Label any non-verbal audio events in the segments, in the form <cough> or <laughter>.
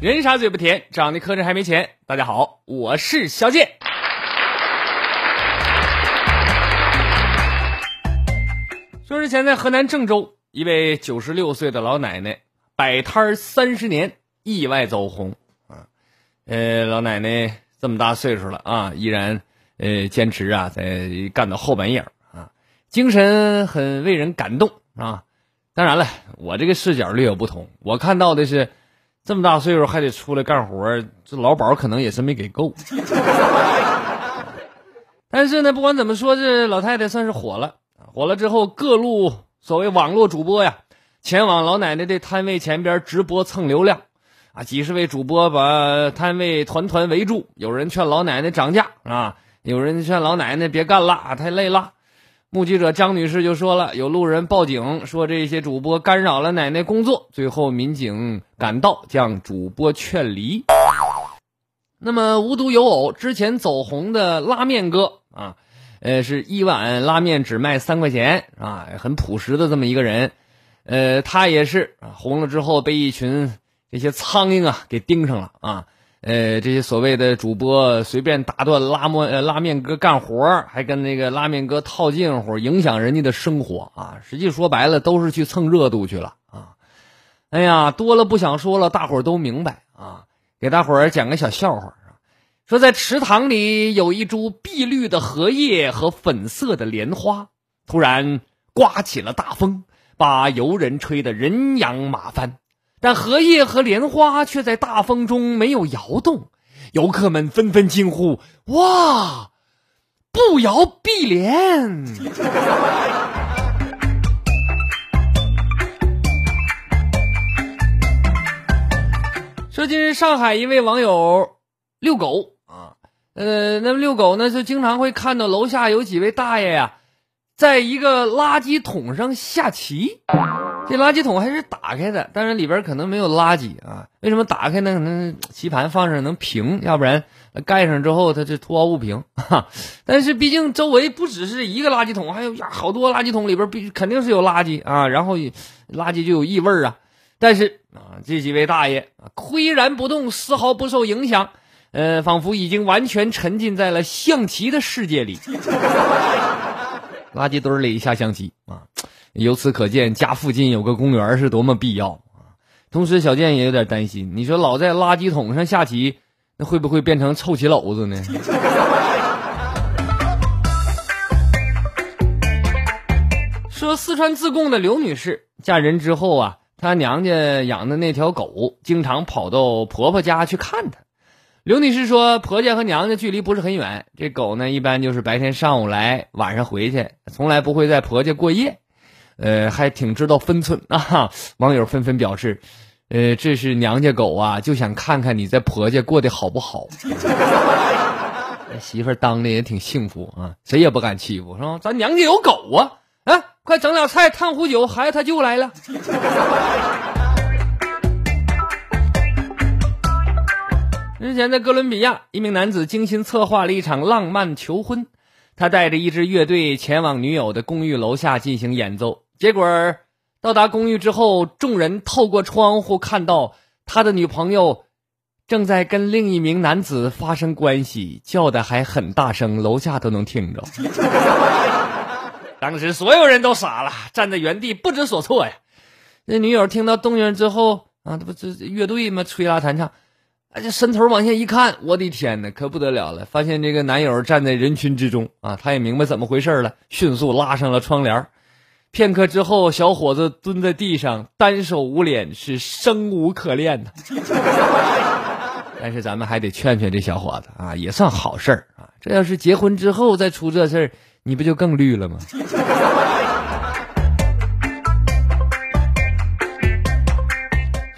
人傻嘴不甜，长得磕碜还没钱。大家好，我是小健。说之前在河南郑州，一位九十六岁的老奶奶摆摊三十年，意外走红啊。呃，老奶奶这么大岁数了啊，依然呃坚持啊，在干到后半夜啊，精神很为人感动啊。当然了，我这个视角略有不同，我看到的是。这么大岁数还得出来干活，这劳保可能也是没给够。<laughs> 但是呢，不管怎么说，这老太太算是火了。火了之后，各路所谓网络主播呀，前往老奶奶的摊位前边直播蹭流量。啊，几十位主播把摊位团团围住，有人劝老奶奶涨价啊，有人劝老奶奶别干了，太累了。目击者张女士就说了，有路人报警说这些主播干扰了奶奶工作，最后民警赶到将主播劝离。那么无独有偶，之前走红的拉面哥啊，呃，是一碗拉面只卖三块钱啊，很朴实的这么一个人，呃，他也是红了之后被一群这些苍蝇啊给盯上了啊。呃，这些所谓的主播随便打断拉面呃拉面哥干活还跟那个拉面哥套近乎，影响人家的生活啊！实际说白了，都是去蹭热度去了啊！哎呀，多了不想说了，大伙都明白啊！给大伙儿讲个小笑话说在池塘里有一株碧绿的荷叶和粉色的莲花，突然刮起了大风，把游人吹得人仰马翻。但荷叶和莲花却在大风中没有摇动，游客们纷纷惊呼：“哇，不摇碧莲！” <laughs> 说近日上海一位网友遛狗啊，呃，那么遛狗呢，就经常会看到楼下有几位大爷呀，在一个垃圾桶上下棋。这垃圾桶还是打开的，但是里边可能没有垃圾啊？为什么打开呢？可能棋盘放上能平，要不然盖上之后它就凸凹不平。哈，但是毕竟周围不只是一个垃圾桶，还有呀好多垃圾桶里边必肯定是有垃圾啊，然后垃圾就有异味啊。但是啊，这几位大爷岿然不动，丝毫不受影响，呃，仿佛已经完全沉浸在了象棋的世界里。<laughs> 垃圾堆里下象棋啊！由此可见，家附近有个公园是多么必要啊！同时，小健也有点担心，你说老在垃圾桶上下棋，那会不会变成臭棋篓子呢？<laughs> 说四川自贡的刘女士嫁人之后啊，她娘家养的那条狗经常跑到婆婆家去看她。刘女士说，婆家和娘家距离不是很远，这狗呢一般就是白天上午来，晚上回去，从来不会在婆家过夜。呃，还挺知道分寸啊！网友纷纷表示，呃，这是娘家狗啊，就想看看你在婆家过得好不好。<laughs> 媳妇当的也挺幸福啊，谁也不敢欺负，是吧？咱娘家有狗啊！啊，快整点菜，烫壶酒，孩子他舅来了。<laughs> 日前，在哥伦比亚，一名男子精心策划了一场浪漫求婚，他带着一支乐队前往女友的公寓楼下进行演奏。结果到达公寓之后，众人透过窗户看到他的女朋友正在跟另一名男子发生关系，叫的还很大声，楼下都能听着。<laughs> 当时所有人都傻了，站在原地不知所措呀。那女友听到动静之后啊，这不这乐队嘛？吹拉弹唱，啊，这伸头往下一看，我的天哪，可不得了了！发现这个男友站在人群之中啊，他也明白怎么回事了，迅速拉上了窗帘。片刻之后，小伙子蹲在地上，单手捂脸，是生无可恋的。<laughs> 但是咱们还得劝劝这小伙子啊，也算好事儿啊。这要是结婚之后再出这事儿，你不就更绿了吗？<laughs>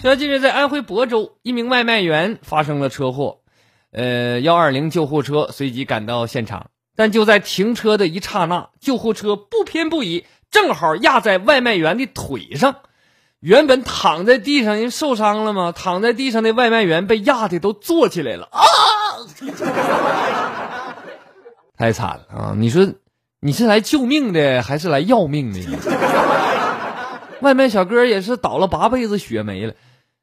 说近日在安徽亳州，一名外卖员发生了车祸，呃，幺二零救护车随即赶到现场，但就在停车的一刹那，救护车不偏不倚，正好压在外卖员的腿上。原本躺在地上，人受伤了吗？躺在地上的外卖员被压的都坐起来了啊！<laughs> 太惨了啊！你说你是来救命的还是来要命的？<laughs> 外卖小哥也是倒了八辈子血霉了。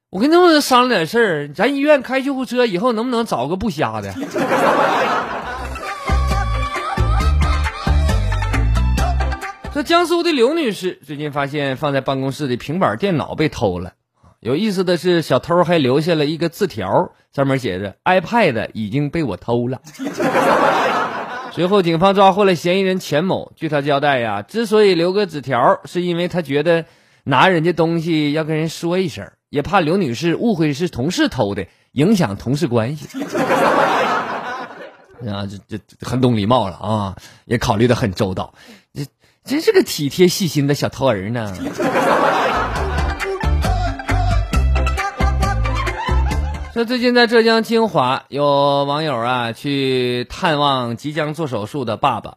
我跟他们商量点事儿，咱医院开救护车，以后能不能找个不瞎的？江苏的刘女士最近发现放在办公室的平板电脑被偷了。有意思的是，小偷还留下了一个字条，上面写着：“iPad 已经被我偷了。<laughs> ”随后，警方抓获了嫌疑人钱某。据他交代呀，之所以留个纸条，是因为他觉得拿人家东西要跟人说一声。也怕刘女士误会是同事偷的，影响同事关系。<laughs> 啊，这这很懂礼貌了啊，也考虑的很周到，真是个体贴细心的小偷儿呢。<laughs> 说最近在浙江金华，有网友啊去探望即将做手术的爸爸，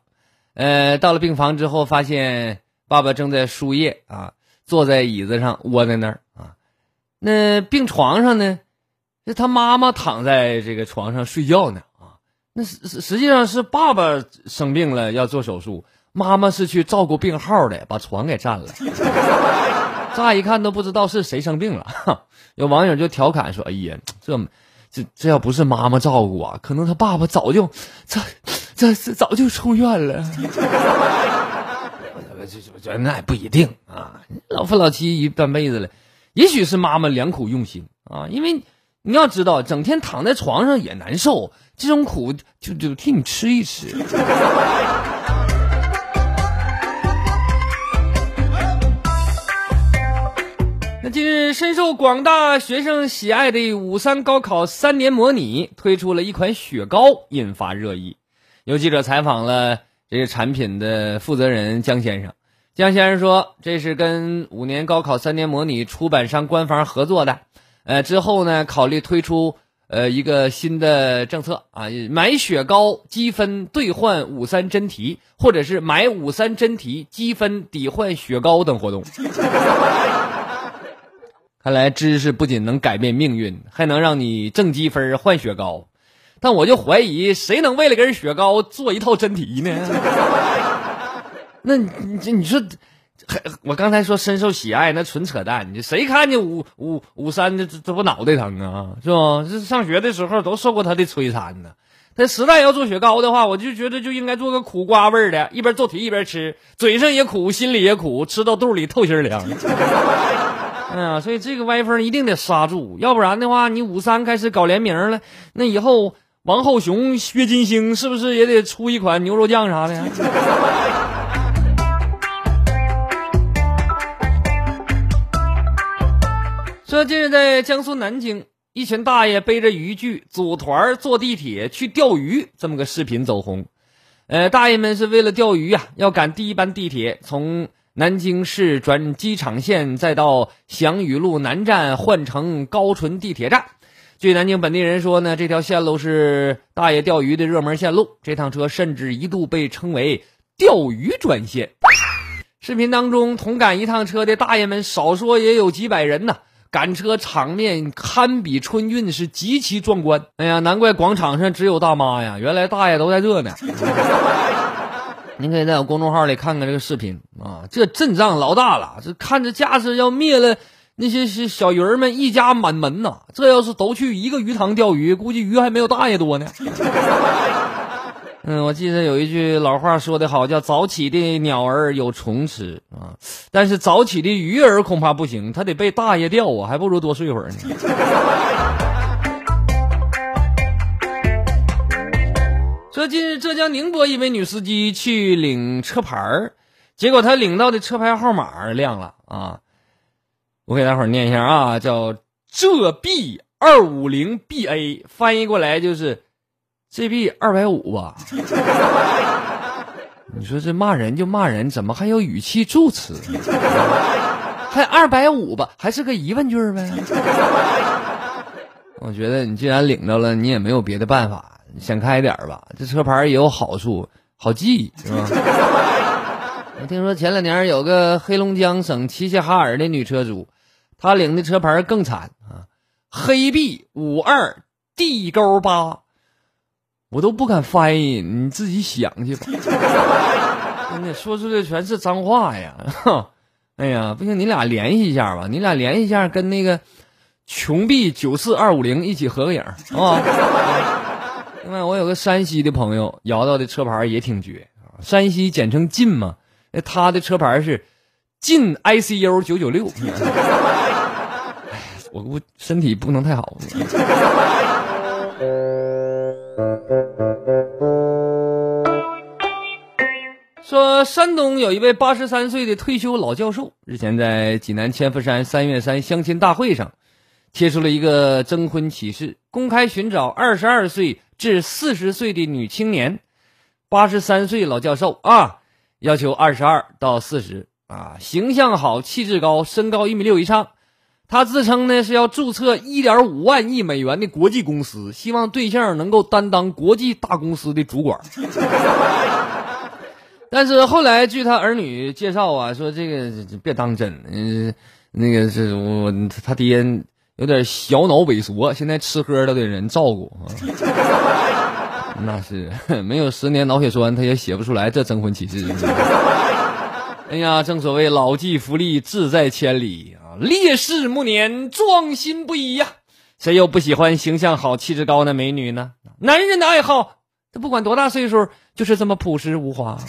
呃，到了病房之后，发现爸爸正在输液啊，坐在椅子上窝在那儿啊。那病床上呢，是他妈妈躺在这个床上睡觉呢啊。那实实际上是爸爸生病了要做手术，妈妈是去照顾病号的，把床给占了。<laughs> 乍一看都不知道是谁生病了。<laughs> 有网友就调侃说：“哎呀，这这这要不是妈妈照顾啊，可能他爸爸早就这这这早就出院了。”这这那也不一定啊，老夫老妻一半辈子了。也许是妈妈良苦用心啊，因为你要知道，整天躺在床上也难受，这种苦就就替你吃一吃。<laughs> 近日深受广大学生喜爱的五三高考三年模拟推出了一款雪糕，引发热议。有记者采访了这个产品的负责人江先生。江先生说：“这是跟五年高考三年模拟出版商官方合作的，呃，之后呢，考虑推出呃一个新的政策啊，买雪糕积分兑换五三真题，或者是买五三真题积分抵换雪糕等活动。看来知识不仅能改变命运，还能让你挣积分换雪糕。但我就怀疑，谁能为了根雪糕做一套真题呢？” <laughs> 那你这你说，我刚才说深受喜爱，那纯扯淡。你谁看见五五五三这这不脑袋疼啊？是吧？这上学的时候都受过他的摧残呢。他实在要做雪糕的话，我就觉得就应该做个苦瓜味的，一边做题一边吃，嘴上也苦，心里也苦，吃到肚里透心凉。<laughs> 哎呀，所以这个歪风一定得刹住，要不然的话，你五三开始搞联名了，那以后王浩雄、薛金星是不是也得出一款牛肉酱啥的呀？<laughs> 说近日在江苏南京，一群大爷背着渔具组团坐地铁去钓鱼，这么个视频走红。呃，大爷们是为了钓鱼啊，要赶第一班地铁，从南京市转机场线，再到祥宇路南站换乘高淳地铁站。据南京本地人说呢，这条线路是大爷钓鱼的热门线路，这趟车甚至一度被称为“钓鱼专线”。视频当中，同赶一趟车的大爷们少说也有几百人呢。赶车场面堪比春运，是极其壮观。哎呀，难怪广场上只有大妈呀！原来大爷都在这呢。您可以在我公众号里看看这个视频啊，这阵仗老大了，这看着架势要灭了那些小鱼儿们一家满门呐！这要是都去一个鱼塘钓鱼，估计鱼还没有大爷多呢。<laughs> 嗯，我记得有一句老话说得好，叫“早起的鸟儿有虫吃”啊，但是早起的鱼儿恐怕不行，它得被大爷钓啊，还不如多睡会儿呢。说近日浙江宁波一位女司机去领车牌儿，结果她领到的车牌号码亮了啊，我给大伙儿念一下啊，叫浙 B。二五零 BA，翻译过来就是 GB 二百五吧。<laughs> 你说这骂人就骂人，怎么还有语气助词？<laughs> 还二百五吧，还是个疑问句呗？<laughs> 我觉得你既然领着了，你也没有别的办法，想开点吧。这车牌也有好处，好记，是吧？<laughs> 我听说前两年有个黑龙江省齐齐哈尔的女车主，她领的车牌更惨啊，黑 B 五二 D 勾八，我都不敢翻译，你自己想去吧。<laughs> 真的说出的全是脏话呀！哎呀，不行，你俩联系一下吧，你俩联系一下，跟那个穷 B 九四二五零一起合个影，好吧？另外，我有个山西的朋友，摇到的车牌也挺绝，山西简称晋嘛，那他的车牌是晋 ICU 九九六。<laughs> 哎，我我身体不能太好。<laughs> 说山东有一位八十三岁的退休老教授，日前在济南千佛山三月三相亲大会上，贴出了一个征婚启事，公开寻找二十二岁至四十岁的女青年。八十三岁老教授啊，要求二十二到四十啊，形象好，气质高，身高一米六以上。他自称呢是要注册一点五万亿美元的国际公司，希望对象能够担当国际大公司的主管。<laughs> 但是后来，据他儿女介绍啊，说这个别当真，嗯，那个是我他爹有点小脑萎缩，现在吃喝都得人照顾啊。<laughs> 那是没有十年脑血栓，他也写不出来这征婚启事。<laughs> 哎呀，正所谓老骥伏枥，志在千里啊，烈士暮年，壮心不已呀。谁又不喜欢形象好、气质高的美女呢？男人的爱好，他不管多大岁数。就是这么朴实无华。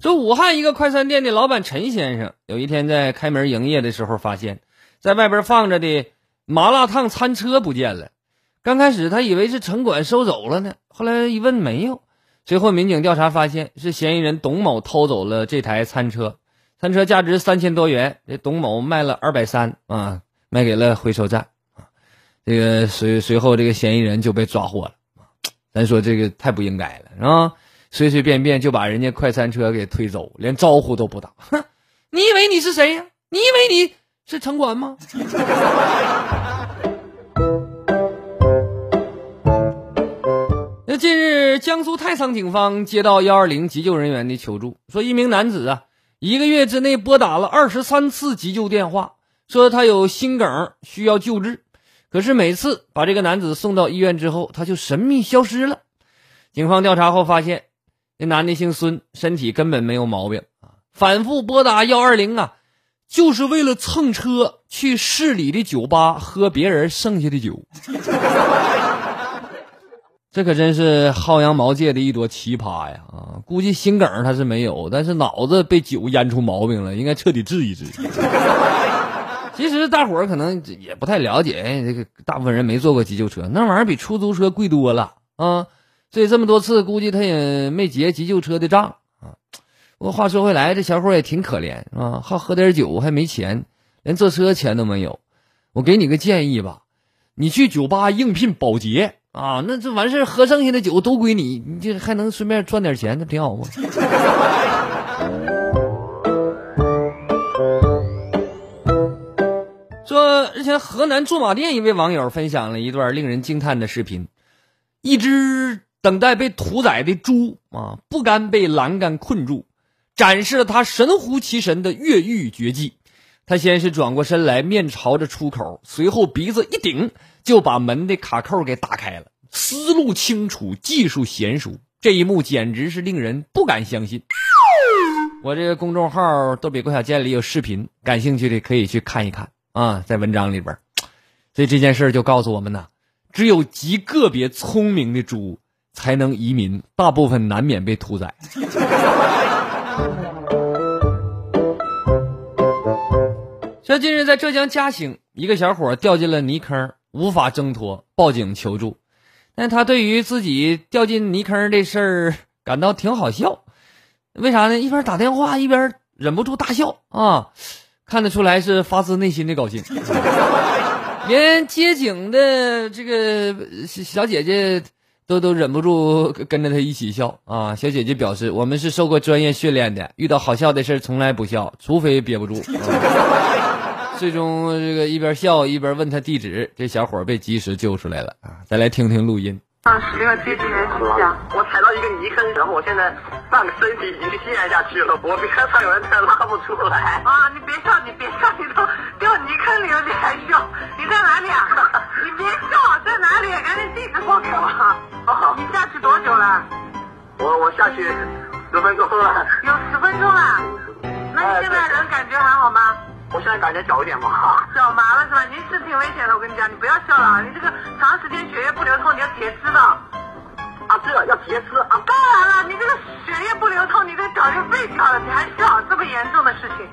说武汉一个快餐店的老板陈先生，有一天在开门营业的时候，发现，在外边放着的麻辣烫餐车不见了。刚开始他以为是城管收走了呢，后来一问没有。随后民警调查发现，是嫌疑人董某偷走了这台餐车，餐车价值三千多元，这董某卖了二百三啊，卖给了回收站。这个随随后，这个嫌疑人就被抓获了。咱说这个太不应该了，是吧？随随便便就把人家快餐车给推走，连招呼都不打。哼，你以为你是谁呀？你以为你是城管吗？<laughs> 那近日，江苏太仓警方接到幺二零急救人员的求助，说一名男子啊，一个月之内拨打了二十三次急救电话，说他有心梗需要救治。可是每次把这个男子送到医院之后，他就神秘消失了。警方调查后发现，那男的姓孙，身体根本没有毛病啊。反复拨打幺二零啊，就是为了蹭车去市里的酒吧喝别人剩下的酒。<laughs> 这可真是薅羊毛界的一朵奇葩呀！啊，估计心梗他是没有，但是脑子被酒淹出毛病了，应该彻底治一治。<laughs> 其实大伙儿可能也不太了解，这个大部分人没坐过急救车，那玩意儿比出租车贵多了啊！所以这么多次，估计他也没结急救车的账啊。不过话说回来，这小伙也挺可怜啊，好喝点酒还没钱，连坐车钱都没有。我给你个建议吧，你去酒吧应聘保洁啊，那这完事喝剩下的酒都归你，你这还能顺便赚点钱，那挺好吗？<laughs> 说日前河南驻马店一位网友分享了一段令人惊叹的视频，一只等待被屠宰的猪啊，不甘被栏杆困住，展示了他神乎其神的越狱绝技。他先是转过身来，面朝着出口，随后鼻子一顶，就把门的卡扣给打开了。思路清楚，技术娴熟，这一幕简直是令人不敢相信。我这个公众号“逗比郭小贱”里有视频，感兴趣的可以去看一看。啊，在文章里边，所以这件事就告诉我们呢，只有极个别聪明的猪才能移民，大部分难免被屠宰。<laughs> 像近日在浙江嘉兴，一个小伙掉进了泥坑，无法挣脱，报警求助。但他对于自己掉进泥坑这事儿感到挺好笑，为啥呢？一边打电话一边忍不住大笑啊。看得出来是发自内心的高兴。<laughs> 连接警的这个小姐姐都都忍不住跟着他一起笑啊！小姐姐表示：“我们是受过专业训练的，遇到好笑的事从来不笑，除非憋不住。啊 <laughs> ”最终，这个一边笑一边问他地址，这小伙被及时救出来了啊！再来听听录音。啊，十六接近元气响，我踩到一个泥坑，然后我现在半个身体已经陷下去了，我边上有人才拉不出来。啊，你别笑，你别笑，你都掉泥坑里了，你还笑？你在哪里啊？你别笑，在哪里？赶紧地址报给我。哦，你下去多久了？我我下去十分钟了。有十分钟了。那你现在人感觉还好吗？我现在感觉脚有点麻，脚麻了是吧？您是挺危险的，我跟你讲，你不要笑了，你这个长时间血液不流通，你要截肢的。啊，对了要截肢啊！当然了，你这个血液不流通，你这脚就废掉了，你还笑，这么严重的事情。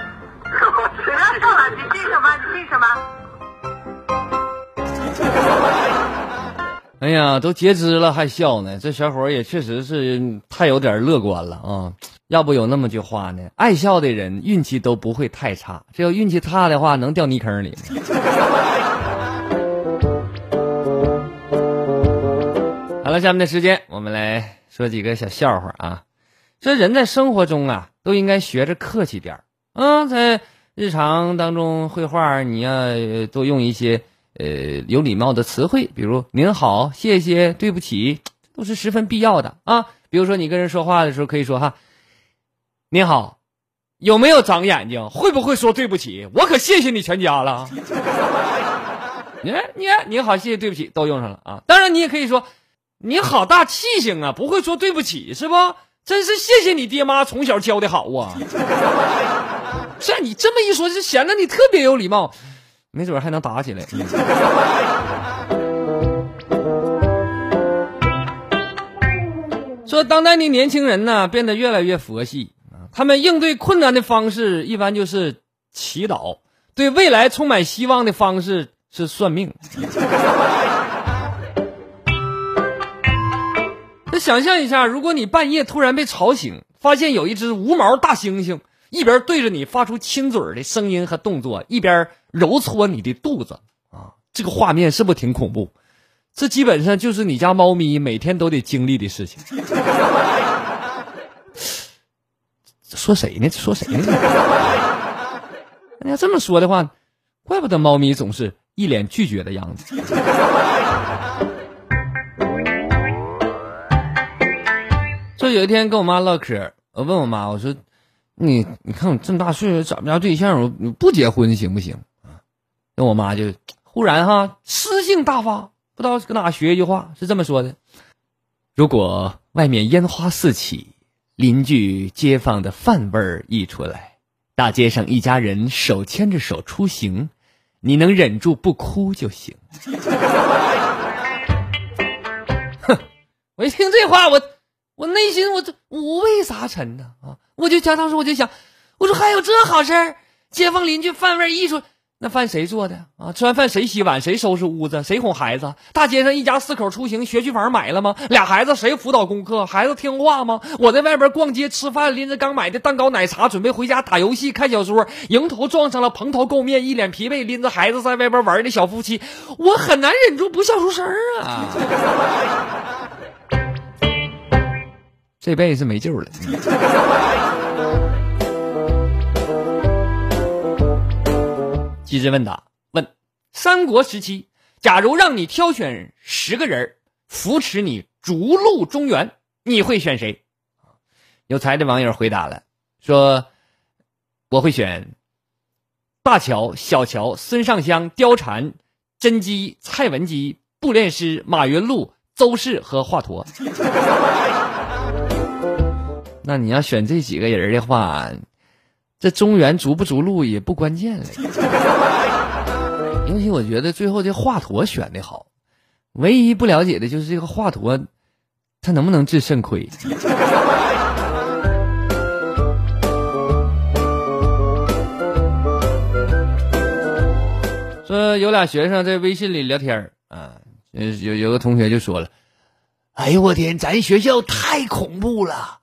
我不要笑了，你姓什么？<laughs> 你姓什么？哎呀，都截肢了还笑呢，这小伙也确实是太有点乐观了啊！要不有那么句话呢，爱笑的人运气都不会太差，这要运气差的话，能掉泥坑里。<laughs> 好了，下面的时间我们来说几个小笑话啊。这人在生活中啊，都应该学着客气点儿啊，在日常当中绘画，你要多用一些。呃，有礼貌的词汇，比如“您好”“谢谢”“对不起”，都是十分必要的啊。比如说，你跟人说话的时候，可以说：“哈，您好，有没有长眼睛？会不会说对不起？我可谢谢你全家了。<laughs> ”你看，你看，您好，谢谢，对不起，都用上了啊。当然，你也可以说：“你好大气性啊，不会说对不起是不？真是谢谢你爹妈从小教的好啊。<laughs> ”像你这么一说，就显得你特别有礼貌。没准还能打起来。<laughs> 说当代的年轻人呢，变得越来越佛系啊。他们应对困难的方式一般就是祈祷，对未来充满希望的方式是算命。<laughs> 那想象一下，如果你半夜突然被吵醒，发现有一只无毛大猩猩一边对着你发出亲嘴的声音和动作，一边。揉搓你的肚子啊，这个画面是不是挺恐怖？这基本上就是你家猫咪每天都得经历的事情。说谁呢？说谁呢？你要这么说的话，怪不得猫咪总是一脸拒绝的样子。就有一天跟我妈唠嗑，我问我妈，我说：“你你看我这么大岁数找不着对象，我不结婚行不行？”跟我妈就忽然哈诗性大发，不知道搁哪学一句话，是这么说的：如果外面烟花四起，邻居街坊的饭味儿溢出来，大街上一家人手牵着手出行，你能忍住不哭就行。哼，我一听这话，我我内心我这五味杂陈呢啊！我就想当时我就想，我说还有这好事儿，街坊邻居饭味儿溢出。那饭谁做的啊？吃完饭谁洗碗？谁收拾屋子？谁哄孩子？大街上一家四口出行，学区房买了吗？俩孩子谁辅导功课？孩子听话吗？我在外边逛街吃饭，拎着刚买的蛋糕奶茶，准备回家打游戏看小说，迎头撞上了蓬头垢面、一脸疲惫、拎着孩子在外边玩的小夫妻，我很难忍住不笑出声啊！<laughs> 这辈子没救了。机智问答：问，三国时期，假如让你挑选十个人扶持你逐鹿中原，你会选谁？有才的网友回答了，说我会选大乔、小乔、孙尚香、貂蝉、甄姬、蔡文姬、步练师、马云禄、邹氏和华佗。<laughs> 那你要选这几个人的话。这中原逐不逐鹿也不关键了，<laughs> 尤其我觉得最后这华佗选的好，唯一不了解的就是这个华佗，他能不能治肾亏？说有俩学生在微信里聊天啊，有有个同学就说了：“哎呦我天，咱学校太恐怖了，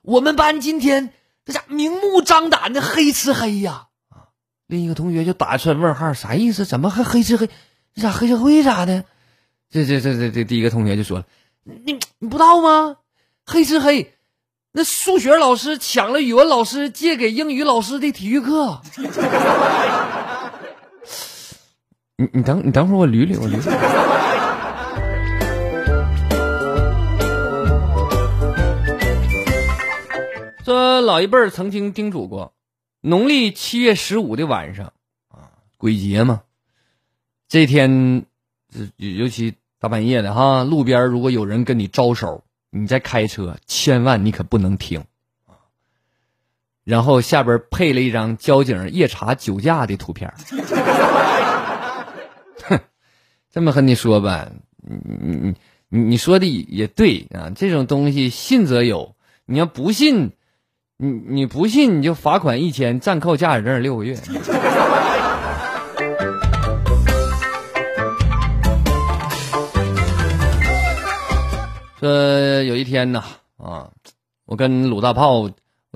我们班今天。”这家明目张胆的黑吃黑呀！啊，另一个同学就打出来问号，啥意思？怎么还黑吃黑？咋黑社会咋的？这这这这这第一个同学就说，你你不知道吗？黑吃黑，那数学老师抢了语文老师借给英语老师的体育课。你你等你等会儿我捋捋我捋捋说老一辈儿曾经叮嘱过，农历七月十五的晚上啊，鬼节嘛，这天，尤其大半夜的哈，路边如果有人跟你招手，你在开车，千万你可不能停啊。然后下边配了一张交警夜查酒驾的图片。哼，<laughs> 这么和你说吧，你你你你说的也对啊，这种东西信则有，你要不信。你你不信你就罚款一千，暂扣驾驶证六个月。<laughs> 说有一天呐，啊，我跟鲁大炮，我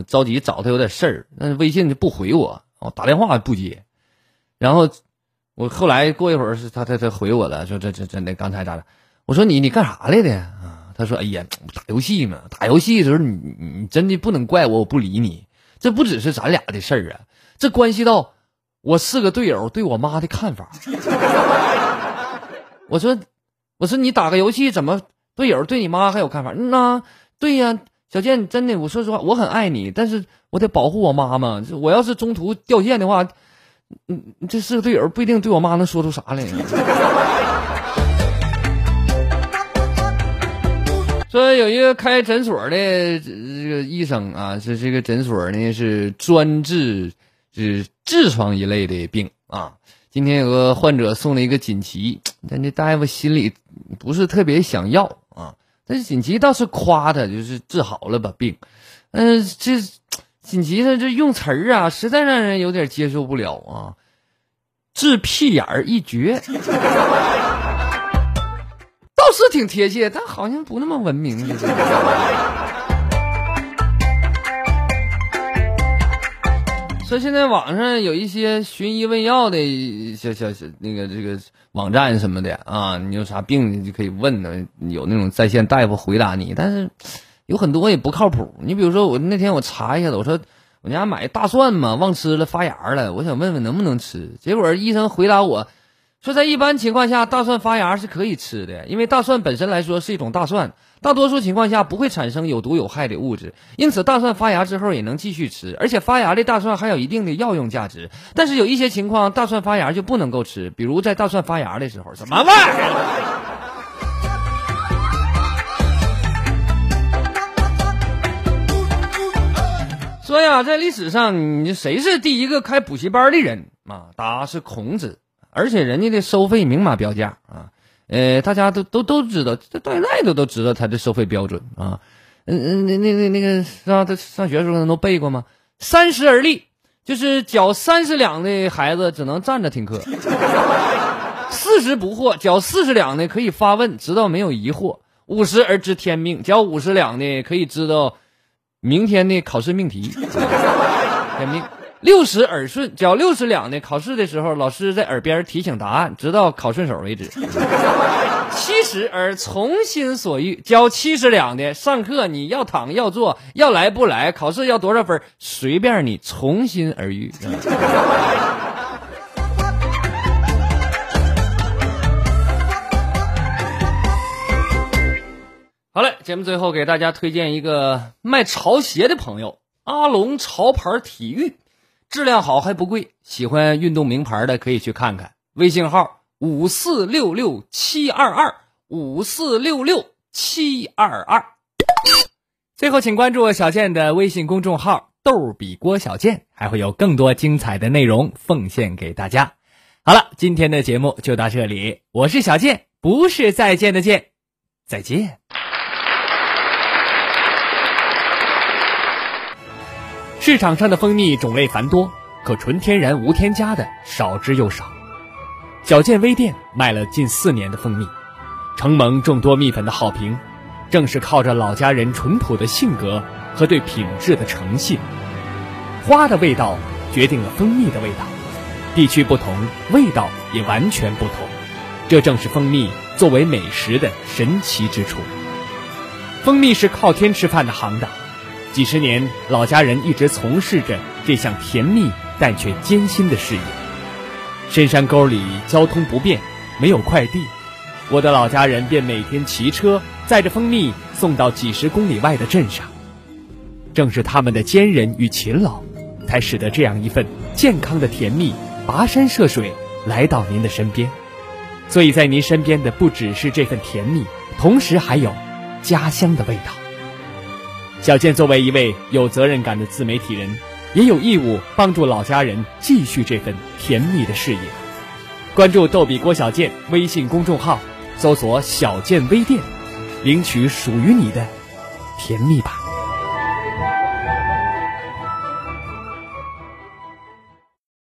着急找他有点事儿，那微信就不回我，我打电话不接，然后我后来过一会儿是他他他回我了，说这这真的刚才咋的？我说你你干啥来的？他说：“哎呀，打游戏嘛，打游戏的时候，你你真的不能怪我，我不理你。这不只是咱俩的事儿啊，这关系到我四个队友对我妈的看法。<laughs> 我说，我说你打个游戏，怎么队友对你妈还有看法？嗯呐，对呀，小健，真的，我说实话，我很爱你，但是我得保护我妈妈。我要是中途掉线的话，嗯，这四个队友不一定对我妈能说出啥来。”说有一个开诊所的这个医生啊，是这个诊所呢是专治是痔疮一类的病啊。今天有个患者送了一个锦旗，但这大夫心里不是特别想要啊。但是锦旗倒是夸他，就是治好了把病。嗯，这锦旗上这用词儿啊，实在让人有点接受不了啊。治屁眼儿一绝。倒是挺贴切，但好像不那么文明。<laughs> 说现在网上有一些寻医问药的小小小那个这个网站什么的啊，你有啥病你就可以问呢，有那种在线大夫回答你。但是有很多也不靠谱。你比如说我那天我查一下子，我说我家买大蒜嘛，忘吃了发芽了，我想问问能不能吃。结果医生回答我。说在一般情况下，大蒜发芽是可以吃的，因为大蒜本身来说是一种大蒜，大多数情况下不会产生有毒有害的物质，因此大蒜发芽之后也能继续吃，而且发芽的大蒜还有一定的药用价值。但是有一些情况，大蒜发芽就不能够吃，比如在大蒜发芽的时候，什么玩意儿？<laughs> 说呀，在历史上，你谁是第一个开补习班的人啊？答是孔子。而且人家的收费明码标价啊，呃，大家都都都知道，这到现在都都知道他的收费标准啊。嗯嗯，那那那那个上他上学的时候都背过吗？三十而立，就是缴三十两的孩子只能站着听课；<laughs> 四十不惑，缴四十两的可以发问，直到没有疑惑；五十而知天命，缴五十两的可以知道明天的考试命题。<laughs> 天命。六十耳顺，缴六十两的，考试的时候老师在耳边提醒答案，直到考顺手为止。七十而从心所欲，交七十两的，上课你要躺要坐要来不来，考试要多少分随便你，从心而欲。好嘞，节目最后给大家推荐一个卖潮鞋的朋友，阿龙潮牌体育。质量好还不贵，喜欢运动名牌的可以去看看。微信号五四六六七二二五四六六七二二。最后，请关注小健的微信公众号“逗比郭小健”，还会有更多精彩的内容奉献给大家。好了，今天的节目就到这里，我是小健，不是再见的见，再见。市场上的蜂蜜种类繁多，可纯天然无添加的少之又少。小健微店卖了近四年的蜂蜜，承蒙众多蜜粉的好评，正是靠着老家人淳朴的性格和对品质的诚信。花的味道决定了蜂蜜的味道，地区不同，味道也完全不同。这正是蜂蜜作为美食的神奇之处。蜂蜜是靠天吃饭的行当，几十年老家人一直从事着这项甜蜜但却艰辛的事业。深山沟里交通不便，没有快递，我的老家人便每天骑车载着蜂蜜送到几十公里外的镇上。正是他们的坚韧与勤劳，才使得这样一份健康的甜蜜跋山涉水来到您的身边。所以在您身边的不只是这份甜蜜，同时还有家乡的味道。小健作为一位有责任感的自媒体人，也有义务帮助老家人继续这份甜蜜的事业。关注“逗比郭小健”微信公众号，搜索“小健微店”，领取属于你的甜蜜吧。